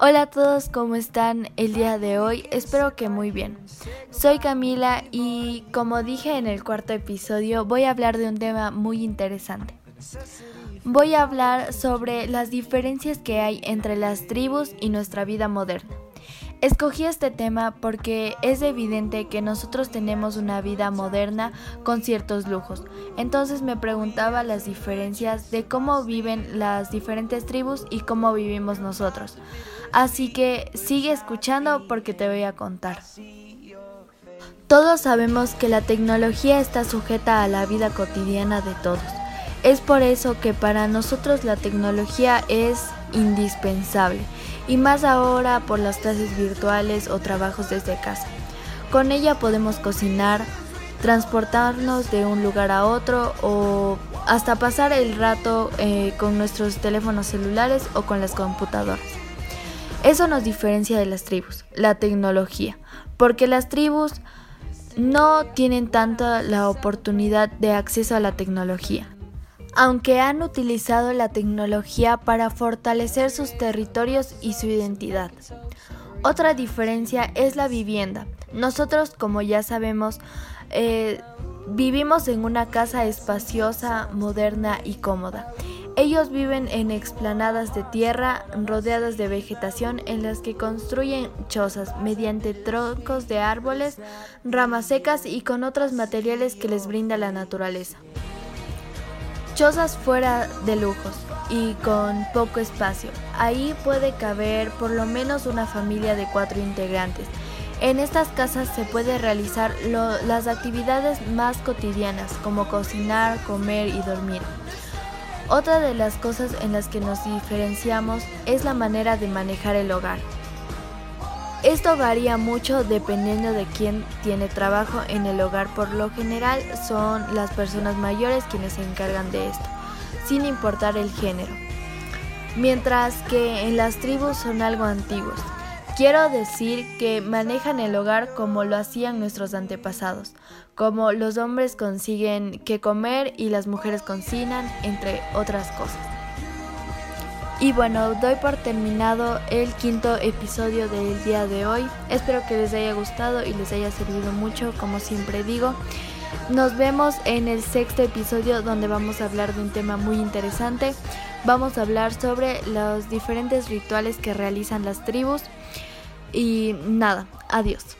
Hola a todos, ¿cómo están el día de hoy? Espero que muy bien. Soy Camila y como dije en el cuarto episodio voy a hablar de un tema muy interesante. Voy a hablar sobre las diferencias que hay entre las tribus y nuestra vida moderna. Escogí este tema porque es evidente que nosotros tenemos una vida moderna con ciertos lujos. Entonces me preguntaba las diferencias de cómo viven las diferentes tribus y cómo vivimos nosotros. Así que sigue escuchando porque te voy a contar. Todos sabemos que la tecnología está sujeta a la vida cotidiana de todos. Es por eso que para nosotros la tecnología es indispensable y más ahora por las clases virtuales o trabajos desde casa. Con ella podemos cocinar, transportarnos de un lugar a otro o hasta pasar el rato eh, con nuestros teléfonos celulares o con las computadoras. Eso nos diferencia de las tribus, la tecnología, porque las tribus no tienen tanta la oportunidad de acceso a la tecnología aunque han utilizado la tecnología para fortalecer sus territorios y su identidad. Otra diferencia es la vivienda. Nosotros, como ya sabemos, eh, vivimos en una casa espaciosa, moderna y cómoda. Ellos viven en explanadas de tierra rodeadas de vegetación en las que construyen chozas mediante troncos de árboles, ramas secas y con otros materiales que les brinda la naturaleza. Chozas fuera de lujos y con poco espacio. Ahí puede caber por lo menos una familia de cuatro integrantes. En estas casas se puede realizar las actividades más cotidianas como cocinar, comer y dormir. Otra de las cosas en las que nos diferenciamos es la manera de manejar el hogar. Esto varía mucho dependiendo de quién tiene trabajo en el hogar. Por lo general son las personas mayores quienes se encargan de esto, sin importar el género. Mientras que en las tribus son algo antiguos. Quiero decir que manejan el hogar como lo hacían nuestros antepasados, como los hombres consiguen que comer y las mujeres cocinan, entre otras cosas. Y bueno, doy por terminado el quinto episodio del día de hoy. Espero que les haya gustado y les haya servido mucho, como siempre digo. Nos vemos en el sexto episodio donde vamos a hablar de un tema muy interesante. Vamos a hablar sobre los diferentes rituales que realizan las tribus. Y nada, adiós.